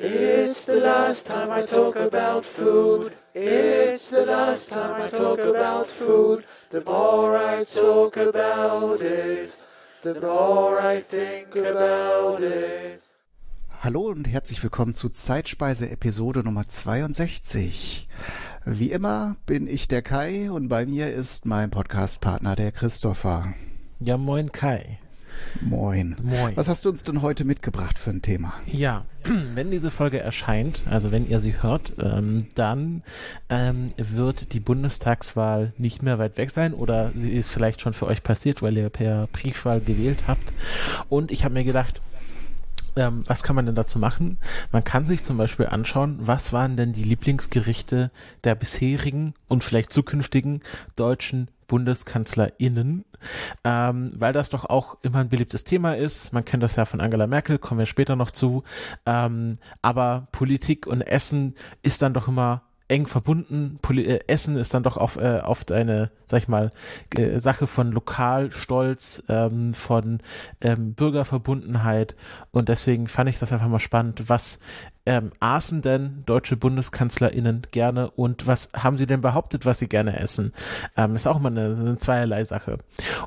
It's the last time I talk about food. It's the last time I talk about food. The more I talk about it, the more I think about it. Hallo und herzlich willkommen zu Zeitspeise Episode Nummer 62. Wie immer bin ich der Kai und bei mir ist mein Podcastpartner der Christopher. Ja, moin Kai. Moin. Moin. Was hast du uns denn heute mitgebracht für ein Thema? Ja, wenn diese Folge erscheint, also wenn ihr sie hört, ähm, dann ähm, wird die Bundestagswahl nicht mehr weit weg sein oder sie ist vielleicht schon für euch passiert, weil ihr per Briefwahl gewählt habt. Und ich habe mir gedacht, ähm, was kann man denn dazu machen? Man kann sich zum Beispiel anschauen, was waren denn die Lieblingsgerichte der bisherigen und vielleicht zukünftigen deutschen BundeskanzlerInnen, ähm, weil das doch auch immer ein beliebtes Thema ist. Man kennt das ja von Angela Merkel, kommen wir später noch zu. Ähm, aber Politik und Essen ist dann doch immer eng verbunden. Poli äh, Essen ist dann doch auf, äh, oft eine, sag ich mal, äh, Sache von Lokalstolz, ähm, von ähm, Bürgerverbundenheit. Und deswegen fand ich das einfach mal spannend. Was ähm, aßen denn deutsche BundeskanzlerInnen gerne und was haben sie denn behauptet, was sie gerne essen? Ähm, ist auch mal eine, eine zweierlei Sache.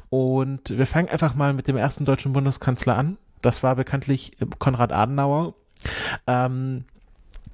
Und wir fangen einfach mal mit dem ersten deutschen Bundeskanzler an. Das war bekanntlich Konrad Adenauer. Ähm,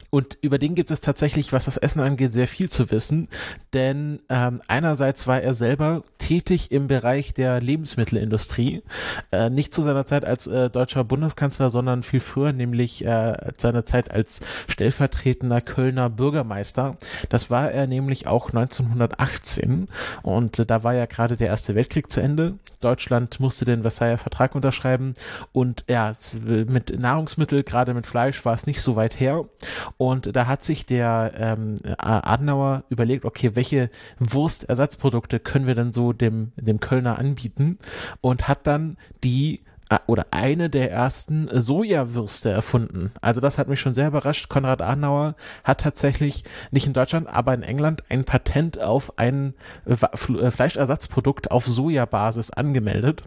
und über den gibt es tatsächlich, was das Essen angeht, sehr viel zu wissen. Denn ähm, einerseits war er selber tätig im Bereich der Lebensmittelindustrie. Äh, nicht zu seiner Zeit als äh, deutscher Bundeskanzler, sondern viel früher, nämlich äh, seiner Zeit als stellvertretender Kölner Bürgermeister. Das war er nämlich auch 1918. Und äh, da war ja gerade der Erste Weltkrieg zu Ende. Deutschland musste den Versailler Vertrag unterschreiben. Und ja, mit Nahrungsmittel, gerade mit Fleisch, war es nicht so weit her. Und da hat sich der ähm, Adenauer überlegt, okay, welche Wurstersatzprodukte können wir denn so dem, dem Kölner anbieten? Und hat dann die äh, oder eine der ersten Sojawürste erfunden. Also das hat mich schon sehr überrascht. Konrad Adenauer hat tatsächlich nicht in Deutschland, aber in England ein Patent auf ein äh, Fleischersatzprodukt auf Sojabasis angemeldet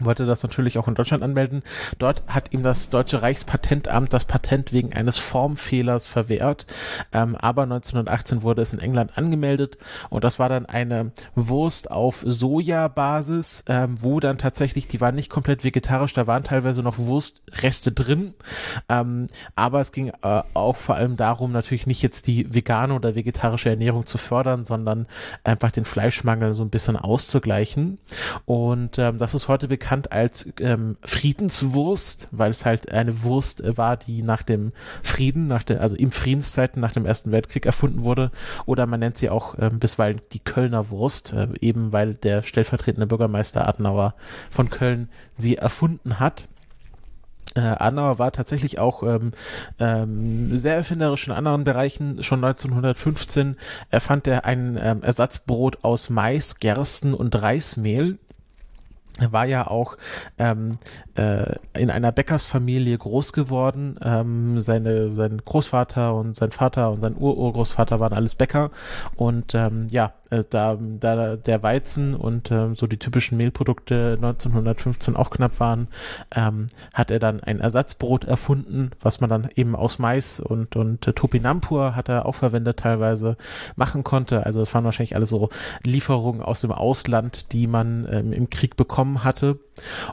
wollte das natürlich auch in Deutschland anmelden. Dort hat ihm das deutsche Reichspatentamt das Patent wegen eines Formfehlers verwehrt. Ähm, aber 1918 wurde es in England angemeldet und das war dann eine Wurst auf Sojabasis, ähm, wo dann tatsächlich, die war nicht komplett vegetarisch, da waren teilweise noch Wurstreste drin. Ähm, aber es ging äh, auch vor allem darum, natürlich nicht jetzt die vegane oder vegetarische Ernährung zu fördern, sondern einfach den Fleischmangel so ein bisschen auszugleichen. Und ähm, das ist heute bekannt bekannt als ähm, Friedenswurst, weil es halt eine Wurst äh, war, die nach dem Frieden, nach der, also im Friedenszeiten nach dem Ersten Weltkrieg erfunden wurde. Oder man nennt sie auch ähm, bisweilen die Kölner Wurst, äh, eben weil der stellvertretende Bürgermeister Adenauer von Köln sie erfunden hat. Äh, Adenauer war tatsächlich auch ähm, ähm, sehr erfinderisch in anderen Bereichen. Schon 1915 erfand er ein ähm, Ersatzbrot aus Mais, Gersten und Reismehl. War ja auch ähm, äh, in einer Bäckersfamilie groß geworden. Ähm, seine, sein Großvater und sein Vater und sein Ururgroßvater waren alles Bäcker. Und ähm, ja, äh, da, da der Weizen und ähm, so die typischen Mehlprodukte 1915 auch knapp waren, ähm, hat er dann ein Ersatzbrot erfunden, was man dann eben aus Mais und, und äh, Topinampur hat er auch verwendet teilweise machen konnte. Also es waren wahrscheinlich alle so Lieferungen aus dem Ausland, die man ähm, im Krieg bekommen hatte.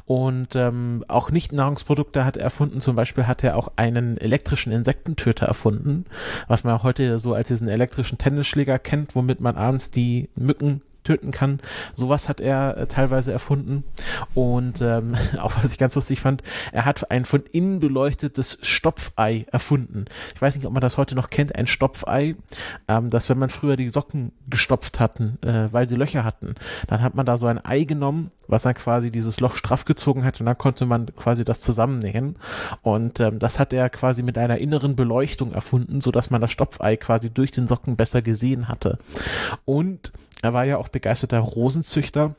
Und ähm, auch Nicht-Nahrungsprodukte hat er erfunden. Zum Beispiel hat er auch einen elektrischen Insektentöter erfunden, was man heute so als diesen elektrischen Tennisschläger kennt, womit man abends die Mücken töten kann. Sowas hat er äh, teilweise erfunden. Und ähm, auch was ich ganz lustig fand, er hat ein von innen beleuchtetes Stopfei erfunden. Ich weiß nicht, ob man das heute noch kennt, ein Stopfei, ähm, dass wenn man früher die Socken gestopft hatten, äh, weil sie Löcher hatten, dann hat man da so ein Ei genommen, was dann quasi dieses Loch straff gezogen hat und dann konnte man quasi das zusammennähen. Und ähm, das hat er quasi mit einer inneren Beleuchtung erfunden, so dass man das Stopfei quasi durch den Socken besser gesehen hatte. Und er war ja auch begeisterter Rosenzüchter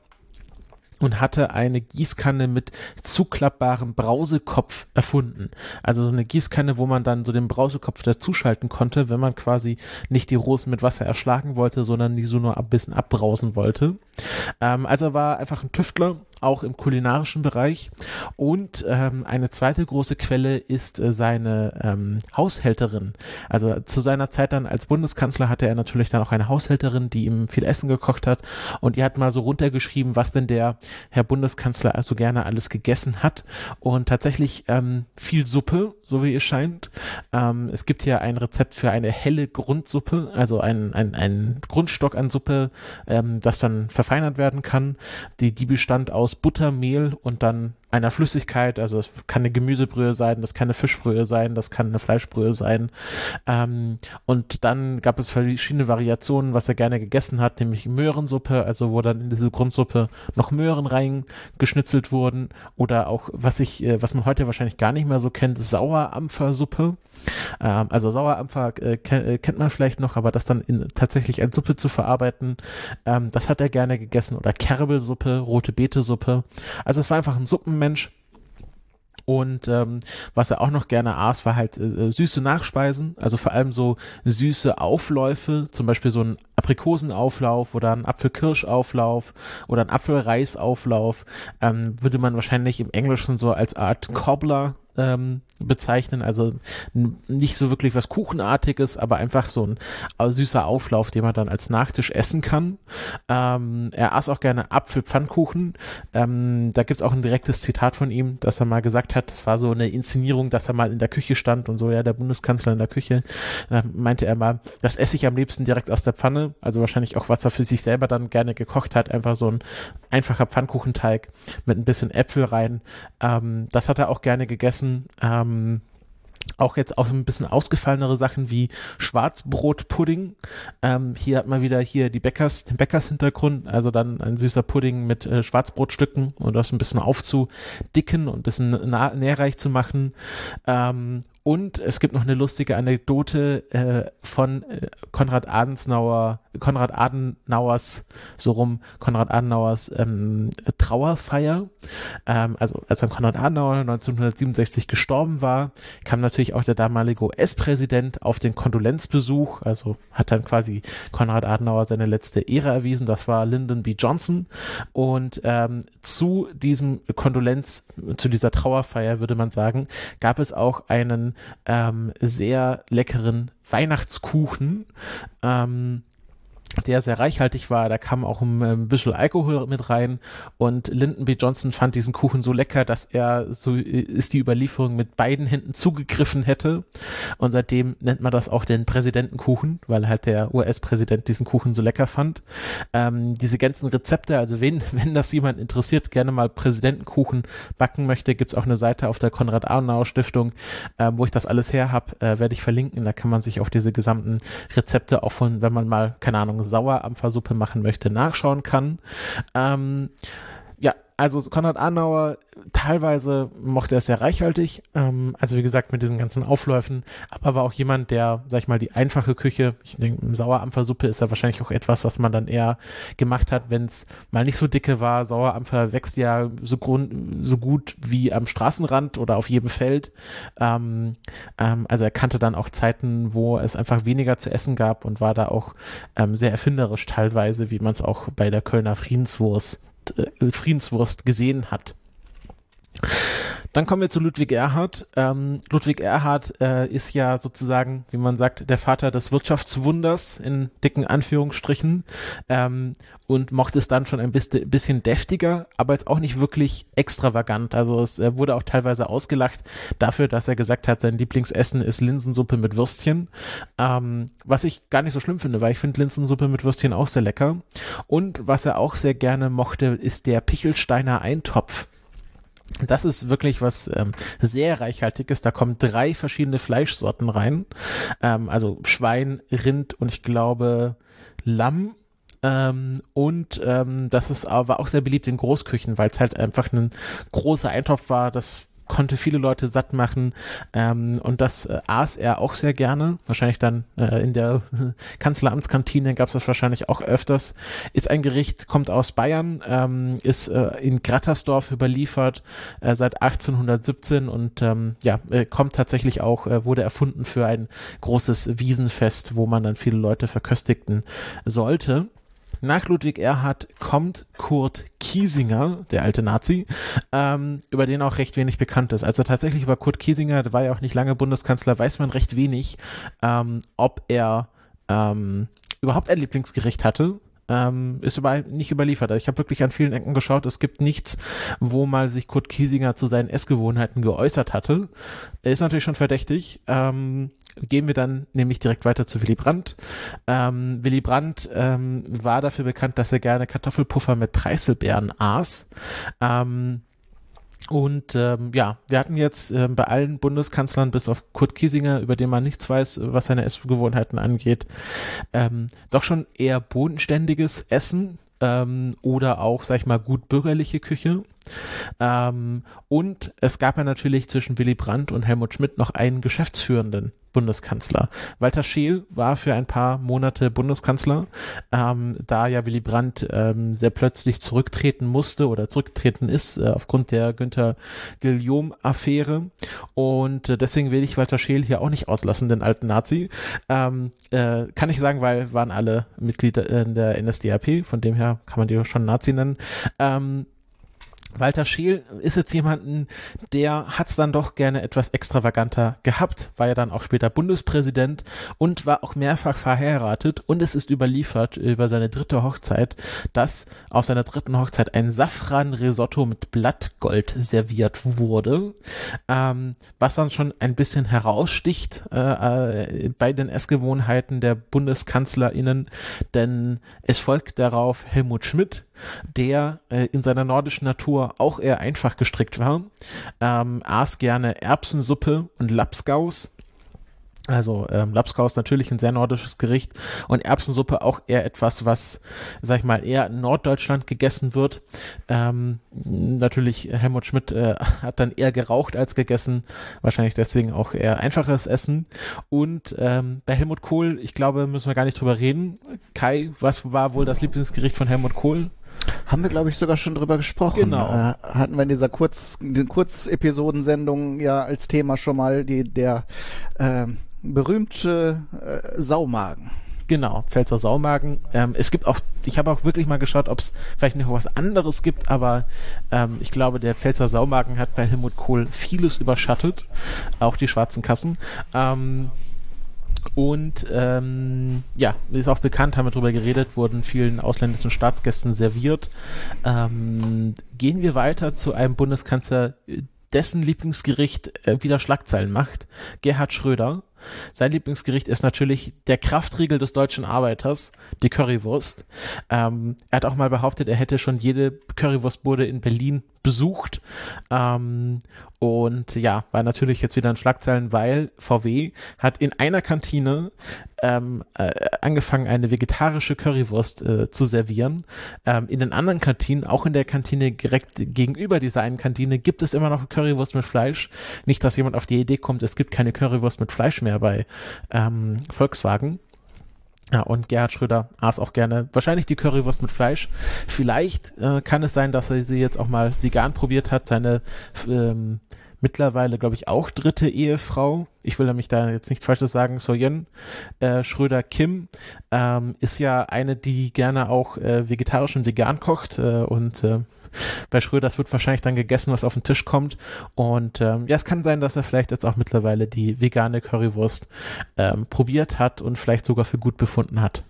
und hatte eine Gießkanne mit zuklappbarem Brausekopf erfunden. Also so eine Gießkanne, wo man dann so den Brausekopf dazuschalten konnte, wenn man quasi nicht die Rosen mit Wasser erschlagen wollte, sondern die so nur ein bisschen abbrausen wollte. Ähm, also er war einfach ein Tüftler auch im kulinarischen Bereich. Und ähm, eine zweite große Quelle ist äh, seine ähm, Haushälterin. Also zu seiner Zeit dann als Bundeskanzler hatte er natürlich dann auch eine Haushälterin, die ihm viel Essen gekocht hat. Und die hat mal so runtergeschrieben, was denn der Herr Bundeskanzler also gerne alles gegessen hat. Und tatsächlich ähm, viel Suppe, so wie es scheint. Ähm, es gibt hier ein Rezept für eine helle Grundsuppe, also ein, ein, ein Grundstock an Suppe, ähm, das dann verfeinert werden kann. Die, die bestand aus Butter, Mehl und dann einer Flüssigkeit, also es kann eine Gemüsebrühe sein, das kann eine Fischbrühe sein, das kann eine Fleischbrühe sein. Ähm, und dann gab es verschiedene Variationen, was er gerne gegessen hat, nämlich Möhrensuppe, also wo dann in diese Grundsuppe noch Möhren reingeschnitzelt wurden oder auch, was ich, äh, was man heute wahrscheinlich gar nicht mehr so kennt, Sauerampfersuppe. Ähm, also Sauerampfer äh, äh, kennt man vielleicht noch, aber das dann in, tatsächlich als Suppe zu verarbeiten, ähm, das hat er gerne gegessen oder Kerbelsuppe, rote Beete-Suppe. Also es war einfach ein Suppen Mensch. Und ähm, was er auch noch gerne aß, war halt äh, süße Nachspeisen, also vor allem so süße Aufläufe, zum Beispiel so ein Aprikosenauflauf oder ein Apfelkirschauflauf oder ein Apfelreisauflauf, ähm, würde man wahrscheinlich im Englischen so als Art Cobbler ähm, bezeichnen. Also nicht so wirklich was Kuchenartiges, aber einfach so ein süßer Auflauf, den man dann als Nachtisch essen kann. Ähm, er aß auch gerne Apfelpfannkuchen. Ähm, da gibt's auch ein direktes Zitat von ihm, dass er mal gesagt hat, das war so eine Inszenierung, dass er mal in der Küche stand und so, ja, der Bundeskanzler in der Küche. Da meinte er mal, das esse ich am liebsten direkt aus der Pfanne. Also wahrscheinlich auch, was er für sich selber dann gerne gekocht hat. Einfach so ein einfacher Pfannkuchenteig mit ein bisschen Äpfel rein. Ähm, das hat er auch gerne gegessen Sachen, ähm, auch jetzt auch ein bisschen ausgefallenere Sachen wie Schwarzbrotpudding. Ähm, hier hat man wieder hier die Bäckers, den Bäckers-Hintergrund, also dann ein süßer Pudding mit äh, Schwarzbrotstücken und das ein bisschen aufzudicken und ein bisschen nährreich zu machen. Ähm, und es gibt noch eine lustige Anekdote äh, von äh, Konrad Adenauer, Konrad Adenauers, so rum, Konrad Adenauers ähm, Trauerfeier. Ähm, also als dann Konrad Adenauer 1967 gestorben war, kam natürlich auch der damalige US-Präsident auf den Kondolenzbesuch. Also hat dann quasi Konrad Adenauer seine letzte Ehre erwiesen. Das war Lyndon B. Johnson. Und ähm, zu diesem Kondolenz, zu dieser Trauerfeier würde man sagen, gab es auch einen ähm, sehr leckeren Weihnachtskuchen. Ähm, der sehr reichhaltig war. Da kam auch ein, bisschen Alkohol mit rein und Lyndon B. Johnson fand diesen Kuchen so lecker, dass er, so ist die Überlieferung, mit beiden Händen zugegriffen hätte. Und seitdem nennt man das auch den Präsidentenkuchen, weil halt der US-Präsident diesen Kuchen so lecker fand. Ähm, diese ganzen Rezepte, also wenn, wenn das jemand interessiert, gerne mal Präsidentenkuchen backen möchte, gibt's auch eine Seite auf der Konrad-Adenauer-Stiftung, äh, wo ich das alles her habe, äh, werde ich verlinken. Da kann man sich auch diese gesamten Rezepte auch von, wenn man mal, keine Ahnung, Sauerampfersuppe machen möchte, nachschauen kann. Ähm, also Konrad Adenauer, teilweise mochte er es sehr reichhaltig, ähm, also wie gesagt mit diesen ganzen Aufläufen, aber war auch jemand, der, sag ich mal, die einfache Küche, ich denke, Sauerampfersuppe ist ja wahrscheinlich auch etwas, was man dann eher gemacht hat, wenn es mal nicht so dicke war. Sauerampfer wächst ja so, grund, so gut wie am Straßenrand oder auf jedem Feld. Ähm, ähm, also er kannte dann auch Zeiten, wo es einfach weniger zu essen gab und war da auch ähm, sehr erfinderisch teilweise, wie man es auch bei der Kölner Friedenswurst Friedenswurst gesehen hat. Dann kommen wir zu Ludwig Erhard. Ähm, Ludwig Erhard äh, ist ja sozusagen, wie man sagt, der Vater des Wirtschaftswunders in dicken Anführungsstrichen ähm, und mochte es dann schon ein bisschen deftiger, aber jetzt auch nicht wirklich extravagant. Also es äh, wurde auch teilweise ausgelacht dafür, dass er gesagt hat, sein Lieblingsessen ist Linsensuppe mit Würstchen, ähm, was ich gar nicht so schlimm finde, weil ich finde Linsensuppe mit Würstchen auch sehr lecker. Und was er auch sehr gerne mochte, ist der Pichelsteiner Eintopf. Das ist wirklich was ähm, sehr reichhaltiges. Da kommen drei verschiedene Fleischsorten rein. Ähm, also Schwein, Rind und ich glaube Lamm. Ähm, und ähm, das ist aber auch sehr beliebt in Großküchen, weil es halt einfach ein großer Eintopf war. Das konnte viele Leute satt machen ähm, und das äh, aß er auch sehr gerne. Wahrscheinlich dann äh, in der Kanzleramtskantine gab es das wahrscheinlich auch öfters. Ist ein Gericht, kommt aus Bayern, ähm, ist äh, in Grattersdorf überliefert äh, seit 1817 und ähm, ja, äh, kommt tatsächlich auch, äh, wurde erfunden für ein großes Wiesenfest, wo man dann viele Leute verköstigten sollte. Nach Ludwig Erhard kommt Kurt Kiesinger, der alte Nazi, ähm, über den auch recht wenig bekannt ist. Also tatsächlich über Kurt Kiesinger, der war ja auch nicht lange Bundeskanzler, weiß man recht wenig, ähm, ob er ähm, überhaupt ein Lieblingsgericht hatte ähm, ist über, nicht überliefert. Also ich habe wirklich an vielen Ecken geschaut. Es gibt nichts, wo mal sich Kurt Kiesinger zu seinen Essgewohnheiten geäußert hatte. Er ist natürlich schon verdächtig. Ähm, gehen wir dann nämlich direkt weiter zu Willy Brandt. Ähm, Willy Brandt ähm, war dafür bekannt, dass er gerne Kartoffelpuffer mit Preiselbeeren aß. Ähm, und ähm, ja, wir hatten jetzt äh, bei allen Bundeskanzlern, bis auf Kurt Kiesinger, über den man nichts weiß, was seine Essgewohnheiten angeht, ähm, doch schon eher bodenständiges Essen ähm, oder auch, sag ich mal, gut bürgerliche Küche. Ähm, und es gab ja natürlich zwischen Willy Brandt und Helmut Schmidt noch einen Geschäftsführenden Bundeskanzler. Walter Scheel war für ein paar Monate Bundeskanzler, ähm, da ja Willy Brandt ähm, sehr plötzlich zurücktreten musste oder zurücktreten ist äh, aufgrund der Günther Guillaume-Affäre. Und äh, deswegen will ich Walter Scheel hier auch nicht auslassen, den alten Nazi. Ähm, äh, kann ich sagen, weil waren alle Mitglieder in der NSDAP, von dem her kann man die schon Nazi nennen. Ähm, Walter Scheel ist jetzt jemanden, der hat es dann doch gerne etwas extravaganter gehabt, war ja dann auch später Bundespräsident und war auch mehrfach verheiratet und es ist überliefert über seine dritte Hochzeit, dass auf seiner dritten Hochzeit ein Safran-Risotto mit Blattgold serviert wurde, ähm, was dann schon ein bisschen heraussticht äh, äh, bei den Essgewohnheiten der BundeskanzlerInnen, denn es folgt darauf Helmut Schmidt, der äh, in seiner nordischen Natur auch eher einfach gestrickt war, ähm, aß gerne Erbsensuppe und Lapskaus. Also ähm, Lapskaus natürlich ein sehr nordisches Gericht und Erbsensuppe auch eher etwas, was, sag ich mal, eher in Norddeutschland gegessen wird. Ähm, natürlich, Helmut Schmidt äh, hat dann eher geraucht als gegessen, wahrscheinlich deswegen auch eher einfaches Essen. Und ähm, bei Helmut Kohl, ich glaube, müssen wir gar nicht drüber reden. Kai, was war wohl das Lieblingsgericht von Helmut Kohl? Haben wir, glaube ich, sogar schon drüber gesprochen. Genau. Äh, hatten wir in dieser Kurz, Kurzepisodensendung ja als Thema schon mal die, der äh, berühmte äh, Saumagen. Genau, Pfälzer Saumagen. Ähm, es gibt auch, ich habe auch wirklich mal geschaut, ob es vielleicht noch was anderes gibt, aber ähm, ich glaube, der Pfälzer Saumagen hat bei Helmut Kohl vieles überschattet, auch die schwarzen Kassen. Ähm, und ähm, ja, ist auch bekannt, haben wir darüber geredet, wurden vielen ausländischen Staatsgästen serviert. Ähm, gehen wir weiter zu einem Bundeskanzler, dessen Lieblingsgericht äh, wieder Schlagzeilen macht, Gerhard Schröder. Sein Lieblingsgericht ist natürlich der Kraftriegel des deutschen Arbeiters, die Currywurst. Ähm, er hat auch mal behauptet, er hätte schon jede Currywurstbude in Berlin besucht. Ähm, und ja, war natürlich jetzt wieder in Schlagzeilen, weil VW hat in einer Kantine ähm, äh, angefangen, eine vegetarische Currywurst äh, zu servieren. Ähm, in den anderen Kantinen, auch in der Kantine direkt gegenüber dieser einen Kantine, gibt es immer noch Currywurst mit Fleisch. Nicht, dass jemand auf die Idee kommt, es gibt keine Currywurst mit Fleisch mehr bei ähm, Volkswagen. Ja, und Gerhard Schröder aß auch gerne wahrscheinlich die Currywurst mit Fleisch. Vielleicht äh, kann es sein, dass er sie jetzt auch mal vegan probiert hat. Seine ähm, mittlerweile, glaube ich, auch dritte Ehefrau. Ich will nämlich da jetzt nichts Falsches sagen. Soyen äh, Schröder Kim ähm, ist ja eine, die gerne auch äh, vegetarisch und vegan kocht äh, und äh, bei Schröders wird wahrscheinlich dann gegessen, was auf den Tisch kommt. Und ähm, ja, es kann sein, dass er vielleicht jetzt auch mittlerweile die vegane Currywurst ähm, probiert hat und vielleicht sogar für gut befunden hat.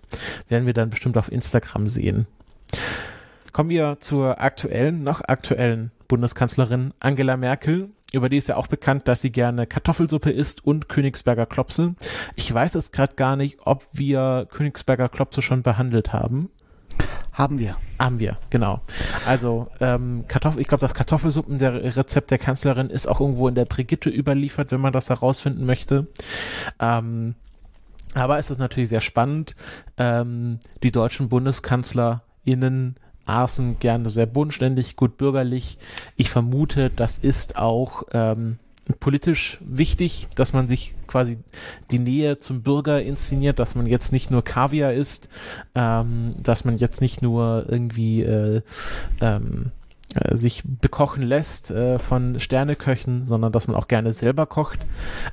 Werden wir dann bestimmt auf Instagram sehen. Kommen wir zur aktuellen, noch aktuellen Bundeskanzlerin Angela Merkel. Über die ist ja auch bekannt, dass sie gerne Kartoffelsuppe isst und Königsberger Klopse. Ich weiß jetzt gerade gar nicht, ob wir Königsberger Klopse schon behandelt haben. Haben wir. Haben wir, genau. Also ähm, Kartoffel, ich glaube, das Kartoffelsuppen der Rezept der Kanzlerin ist auch irgendwo in der Brigitte überliefert, wenn man das herausfinden möchte. Ähm, aber es ist natürlich sehr spannend. Ähm, die deutschen BundeskanzlerInnen aßen gerne sehr bodenständig, gut bürgerlich. Ich vermute, das ist auch ähm, politisch wichtig, dass man sich quasi die Nähe zum Bürger inszeniert, dass man jetzt nicht nur Kaviar isst, ähm, dass man jetzt nicht nur irgendwie äh, ähm, äh, sich bekochen lässt äh, von Sterneköchen, sondern dass man auch gerne selber kocht.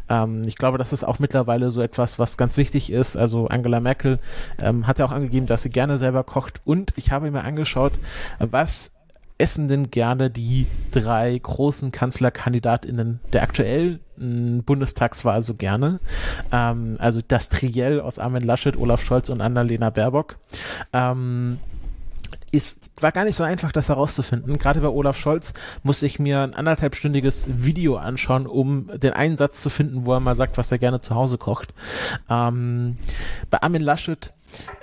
Ähm, ich glaube, das ist auch mittlerweile so etwas, was ganz wichtig ist. Also Angela Merkel ähm, hat ja auch angegeben, dass sie gerne selber kocht. Und ich habe mir angeschaut, was essen denn gerne die drei großen Kanzlerkandidatinnen der aktuellen Bundestagswahl so gerne. Ähm, also das Triell aus Armin Laschet, Olaf Scholz und Annalena Baerbock. Ähm, ist, war gar nicht so einfach, das herauszufinden. Gerade bei Olaf Scholz musste ich mir ein anderthalbstündiges Video anschauen, um den einen Satz zu finden, wo er mal sagt, was er gerne zu Hause kocht. Ähm, bei Armin Laschet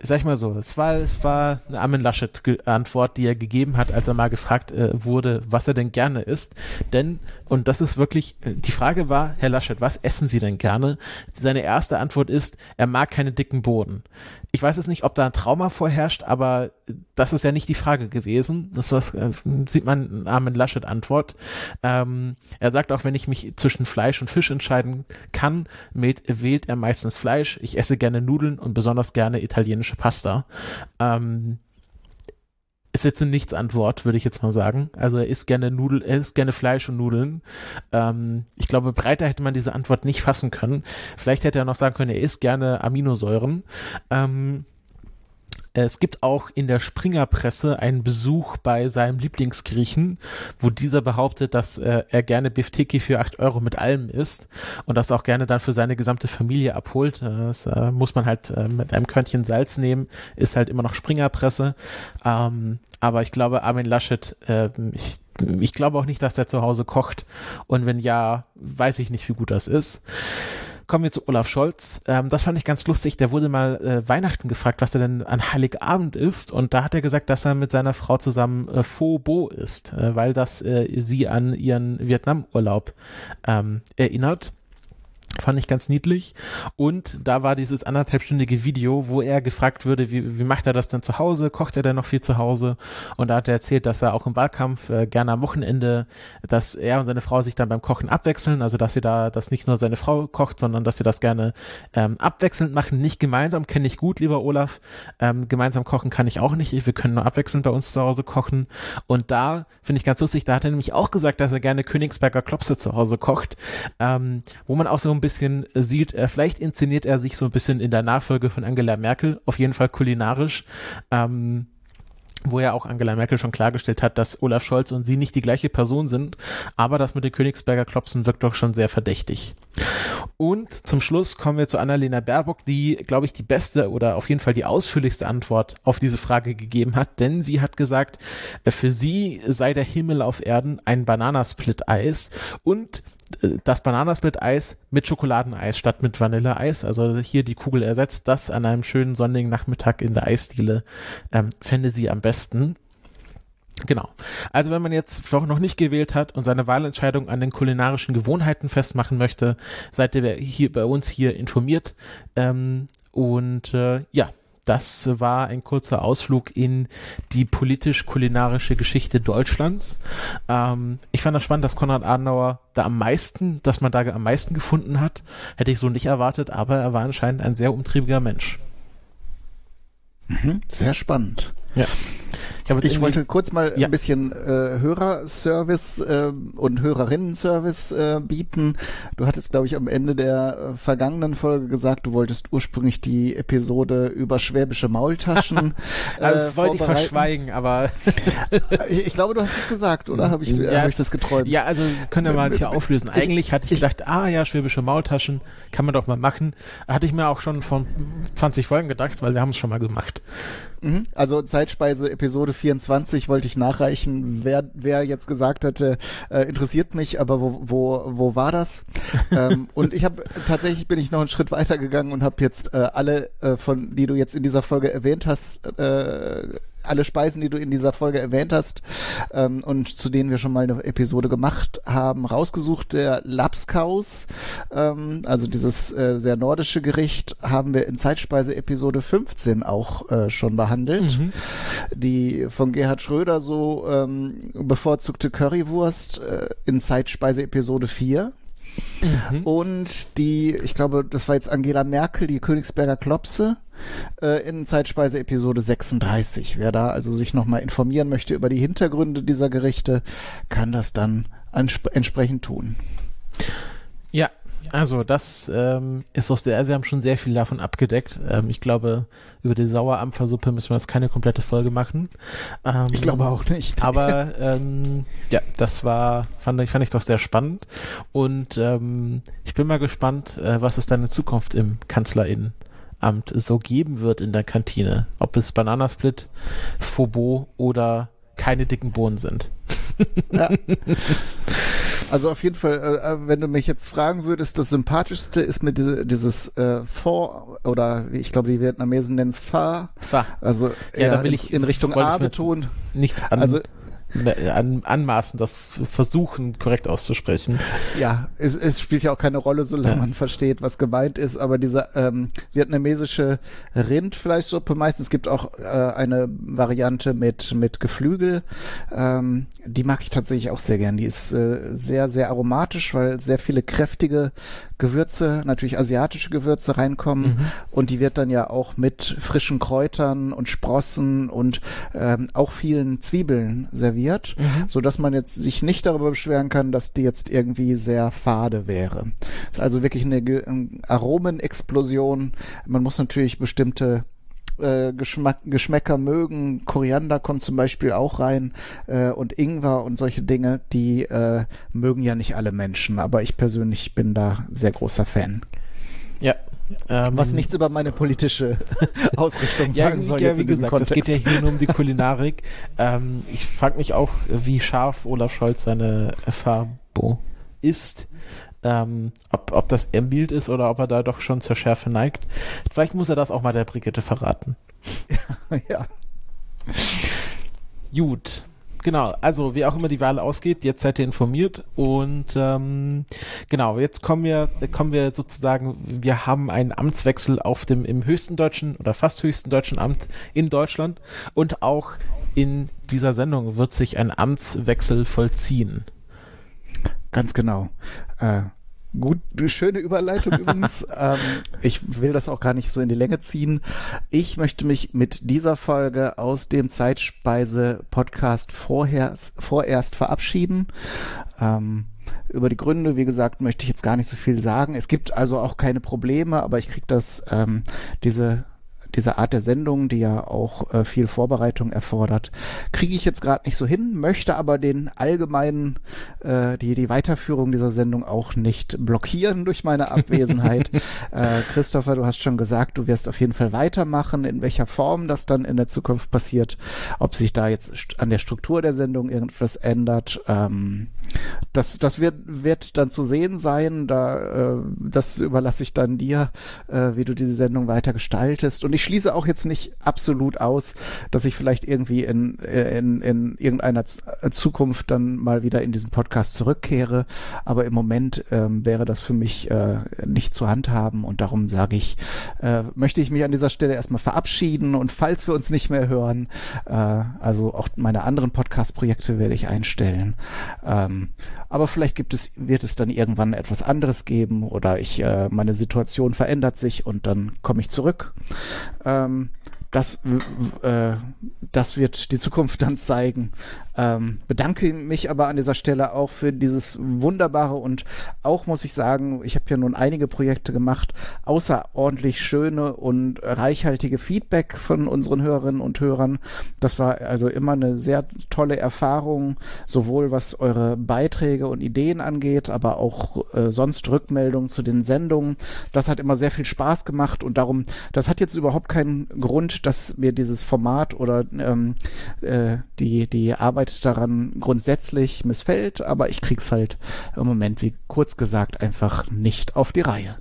sag ich mal so, es war, es war eine Armin Laschet-Antwort, die er gegeben hat, als er mal gefragt äh, wurde, was er denn gerne isst. Denn, und das ist wirklich, äh, die Frage war, Herr Laschet, was essen Sie denn gerne? Seine erste Antwort ist, er mag keine dicken Boden ich weiß jetzt nicht, ob da ein Trauma vorherrscht, aber das ist ja nicht die Frage gewesen. Das was, äh, sieht man Armin Laschet Antwort. Ähm, er sagt auch, wenn ich mich zwischen Fleisch und Fisch entscheiden kann, mit, wählt er meistens Fleisch. Ich esse gerne Nudeln und besonders gerne italienische Pasta. Ähm, ist jetzt eine Nichtsantwort, würde ich jetzt mal sagen. Also er isst gerne Nudel, er isst gerne Fleisch und Nudeln. Ähm, ich glaube, breiter hätte man diese Antwort nicht fassen können. Vielleicht hätte er noch sagen können, er isst gerne Aminosäuren. Ähm, es gibt auch in der Springerpresse einen Besuch bei seinem Lieblingsgriechen, wo dieser behauptet, dass äh, er gerne Biftiki für acht Euro mit allem isst und das auch gerne dann für seine gesamte Familie abholt. Das äh, muss man halt äh, mit einem Körnchen Salz nehmen, ist halt immer noch Springerpresse. Ähm, aber ich glaube, Armin Laschet, äh, ich ich glaube auch nicht, dass der zu Hause kocht. Und wenn ja, weiß ich nicht, wie gut das ist. Kommen wir zu Olaf Scholz. Ähm, das fand ich ganz lustig. Der wurde mal äh, Weihnachten gefragt, was er denn an Heiligabend ist. Und da hat er gesagt, dass er mit seiner Frau zusammen äh, Pho Bo ist, äh, weil das äh, sie an ihren Vietnamurlaub ähm, erinnert. Fand ich ganz niedlich. Und da war dieses anderthalbstündige Video, wo er gefragt würde, wie, wie macht er das denn zu Hause? Kocht er denn noch viel zu Hause? Und da hat er erzählt, dass er auch im Wahlkampf äh, gerne am Wochenende, dass er und seine Frau sich dann beim Kochen abwechseln, also dass sie da, dass nicht nur seine Frau kocht, sondern dass sie das gerne ähm, abwechselnd machen, nicht gemeinsam, kenne ich gut, lieber Olaf. Ähm, gemeinsam kochen kann ich auch nicht. Wir können nur abwechselnd bei uns zu Hause kochen. Und da finde ich ganz lustig, da hat er nämlich auch gesagt, dass er gerne Königsberger Klopse zu Hause kocht, ähm, wo man auch so ein bisschen sieht, äh, vielleicht inszeniert er sich so ein bisschen in der Nachfolge von Angela Merkel, auf jeden Fall kulinarisch. Ähm, wo ja auch Angela Merkel schon klargestellt hat, dass Olaf Scholz und sie nicht die gleiche Person sind, aber das mit den Königsberger Klopsen wirkt doch schon sehr verdächtig. Und zum Schluss kommen wir zu Annalena Baerbock, die, glaube ich, die beste oder auf jeden Fall die ausführlichste Antwort auf diese Frage gegeben hat, denn sie hat gesagt, äh, für sie sei der Himmel auf Erden ein Bananasplit-Eis und das Bananasplit-Eis mit Schokoladeneis statt mit Vanilleeis, also hier die Kugel ersetzt, das an einem schönen sonnigen Nachmittag in der Eisdiele, ähm, fände sie am besten. Genau. Also wenn man jetzt noch nicht gewählt hat und seine Wahlentscheidung an den kulinarischen Gewohnheiten festmachen möchte, seid ihr hier bei uns hier informiert. Ähm, und äh, ja, das war ein kurzer Ausflug in die politisch-kulinarische Geschichte Deutschlands. Ähm, ich fand das spannend, dass Konrad Adenauer da am meisten, dass man da am meisten gefunden hat. Hätte ich so nicht erwartet, aber er war anscheinend ein sehr umtriebiger Mensch. Mhm, sehr spannend. Ja. Ich, ich wollte kurz mal ja. ein bisschen äh, Hörerservice äh, und Hörerinnenservice äh, bieten. Du hattest, glaube ich, am Ende der äh, vergangenen Folge gesagt, du wolltest ursprünglich die Episode über schwäbische Maultaschen. äh, wollte ich verschweigen, aber ich, ich, glaube, du hast es gesagt, oder habe ich, ja, hab ich das geträumt? Ja, also können wir mal hier auflösen. Eigentlich hatte ich gedacht, ah ja, schwäbische Maultaschen kann man doch mal machen. Hatte ich mir auch schon von 20 Folgen gedacht, weil wir haben es schon mal gemacht. Mhm. Also Zeitspeise Episode 24 wollte ich nachreichen, wer, wer jetzt gesagt hätte, äh, interessiert mich, aber wo, wo, wo war das? ähm, und ich habe tatsächlich bin ich noch einen Schritt weiter gegangen und habe jetzt äh, alle äh, von, die du jetzt in dieser Folge erwähnt hast, äh, alle Speisen, die du in dieser Folge erwähnt hast ähm, und zu denen wir schon mal eine Episode gemacht haben, rausgesucht. Der Lapskaus, ähm, also dieses äh, sehr nordische Gericht, haben wir in Zeitspeise Episode 15 auch äh, schon behandelt. Mhm. Die von Gerhard Schröder so ähm, bevorzugte Currywurst äh, in Zeitspeise Episode 4 Mhm. Und die, ich glaube, das war jetzt Angela Merkel, die Königsberger Klopse äh, in Zeitspeise Episode 36. Wer da also sich nochmal informieren möchte über die Hintergründe dieser Gerichte, kann das dann entsprechend tun. Ja, also das ähm, ist aus der, also wir haben schon sehr viel davon abgedeckt. Ähm, ich glaube, über die Sauerampfersuppe müssen wir jetzt keine komplette Folge machen. Ähm, ich glaube auch nicht. Aber ähm, ja, das war, fand ich, fand ich doch sehr spannend. Und ähm, ich bin mal gespannt, äh, was es dann in Zukunft im Kanzlerinnenamt so geben wird in der Kantine. Ob es Bananasplit, Fobo oder keine dicken Bohnen sind. Ja. Also auf jeden Fall, äh, äh, wenn du mich jetzt fragen würdest, das sympathischste ist mir diese, dieses äh, Vor oder ich glaube die Vietnamesen nennen es Fa. Fa. Also ja, da will ich in Richtung A betont. Nichts an. Also an, anmaßen, das versuchen korrekt auszusprechen. Ja, es, es spielt ja auch keine Rolle, solange ja. man versteht, was gemeint ist, aber diese ähm, vietnamesische Rindfleischsuppe meistens, es gibt auch äh, eine Variante mit, mit Geflügel, ähm, die mag ich tatsächlich auch sehr gern. Die ist äh, sehr, sehr aromatisch, weil sehr viele kräftige Gewürze, natürlich asiatische Gewürze reinkommen mhm. und die wird dann ja auch mit frischen Kräutern und Sprossen und ähm, auch vielen Zwiebeln serviert, mhm. so dass man jetzt sich nicht darüber beschweren kann, dass die jetzt irgendwie sehr fade wäre. Also wirklich eine Aromenexplosion. Man muss natürlich bestimmte äh, Geschmack, Geschmäcker mögen. Koriander kommt zum Beispiel auch rein äh, und Ingwer und solche Dinge, die äh, mögen ja nicht alle Menschen, aber ich persönlich bin da sehr großer Fan. Ja. Ähm, Was nichts über meine politische Ausrichtung sagen ja, soll. Ja, wie gesagt, es geht ja hier nur um die Kulinarik. ähm, ich frage mich auch, wie scharf Olaf Scholz seine Farbo ist ähm, ob, ob das er mild ist oder ob er da doch schon zur Schärfe neigt. Vielleicht muss er das auch mal der Brigitte verraten. ja. ja. Gut. Genau, also wie auch immer die Wahl ausgeht, jetzt seid ihr informiert und ähm, genau, jetzt kommen wir, kommen wir sozusagen, wir haben einen Amtswechsel auf dem im höchsten deutschen oder fast höchsten deutschen Amt in Deutschland und auch in dieser Sendung wird sich ein Amtswechsel vollziehen. Ganz genau. Äh, gut, schöne Überleitung übrigens. ähm, ich will das auch gar nicht so in die Länge ziehen. Ich möchte mich mit dieser Folge aus dem Zeitspeise-Podcast vorerst, vorerst verabschieden. Ähm, über die Gründe, wie gesagt, möchte ich jetzt gar nicht so viel sagen. Es gibt also auch keine Probleme, aber ich kriege das, ähm, diese diese Art der Sendung, die ja auch äh, viel Vorbereitung erfordert, kriege ich jetzt gerade nicht so hin, möchte aber den allgemeinen, äh, die, die Weiterführung dieser Sendung auch nicht blockieren durch meine Abwesenheit. äh, Christopher, du hast schon gesagt, du wirst auf jeden Fall weitermachen, in welcher Form das dann in der Zukunft passiert, ob sich da jetzt an der Struktur der Sendung irgendwas ändert. Ähm, das, das wird, wird dann zu sehen sein. Da, äh, das überlasse ich dann dir, äh, wie du diese Sendung weiter gestaltest. Und ich schließe auch jetzt nicht absolut aus, dass ich vielleicht irgendwie in, in, in irgendeiner Zukunft dann mal wieder in diesen Podcast zurückkehre. Aber im Moment ähm, wäre das für mich äh, nicht zu handhaben. Und darum sage ich, äh, möchte ich mich an dieser Stelle erstmal verabschieden. Und falls wir uns nicht mehr hören, äh, also auch meine anderen Podcast-Projekte werde ich einstellen. Ähm, aber vielleicht gibt es, wird es dann irgendwann etwas anderes geben oder ich, äh, meine Situation verändert sich und dann komme ich zurück. Ähm, das, äh, das wird die Zukunft dann zeigen. Ähm, bedanke mich aber an dieser Stelle auch für dieses wunderbare und auch muss ich sagen, ich habe ja nun einige Projekte gemacht, außerordentlich schöne und reichhaltige Feedback von unseren Hörerinnen und Hörern. Das war also immer eine sehr tolle Erfahrung, sowohl was eure Beiträge und Ideen angeht, aber auch äh, sonst Rückmeldungen zu den Sendungen. Das hat immer sehr viel Spaß gemacht und darum, das hat jetzt überhaupt keinen Grund, dass mir dieses Format oder ähm, äh, die, die Arbeit daran grundsätzlich missfällt, aber ich krieg's halt im Moment, wie kurz gesagt, einfach nicht auf die Reihe.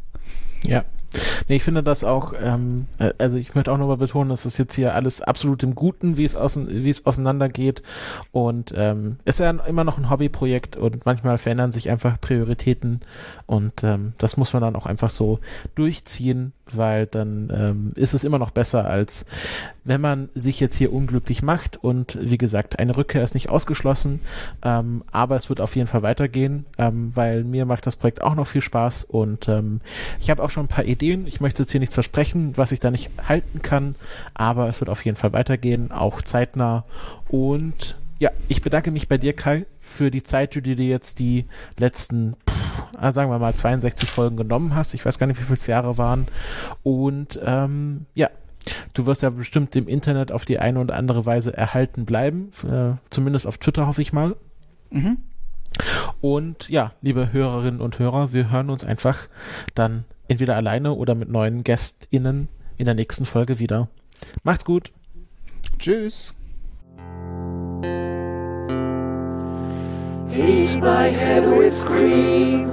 Ja. Nee, ich finde das auch, ähm, äh, also ich möchte auch nochmal betonen, dass das jetzt hier alles absolut im Guten, wie es, außen, wie es auseinandergeht. Und ähm, ist ja immer noch ein Hobbyprojekt und manchmal verändern sich einfach Prioritäten und ähm, das muss man dann auch einfach so durchziehen, weil dann ähm, ist es immer noch besser, als wenn man sich jetzt hier unglücklich macht. Und wie gesagt, eine Rückkehr ist nicht ausgeschlossen, ähm, aber es wird auf jeden Fall weitergehen, ähm, weil mir macht das Projekt auch noch viel Spaß und ähm, ich habe auch schon ein paar Ideen. Ich möchte jetzt hier nichts versprechen, was ich da nicht halten kann, aber es wird auf jeden Fall weitergehen, auch zeitnah. Und ja, ich bedanke mich bei dir, Kai, für die Zeit, die du dir jetzt die letzten äh, sagen wir mal 62 Folgen genommen hast. Ich weiß gar nicht, wie viele Jahre waren. Und ähm, ja, du wirst ja bestimmt im Internet auf die eine oder andere Weise erhalten bleiben. Äh, zumindest auf Twitter hoffe ich mal. Mhm. Und ja, liebe Hörerinnen und Hörer, wir hören uns einfach dann entweder alleine oder mit neuen GästInnen in der nächsten Folge wieder. Macht's gut. Tschüss. Eat my head with cream.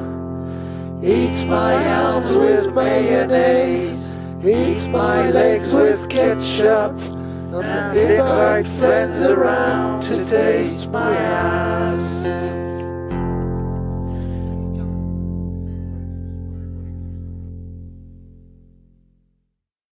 Eat my arms with mayonnaise. Eat my legs with ketchup. And invite friends around to taste my ass.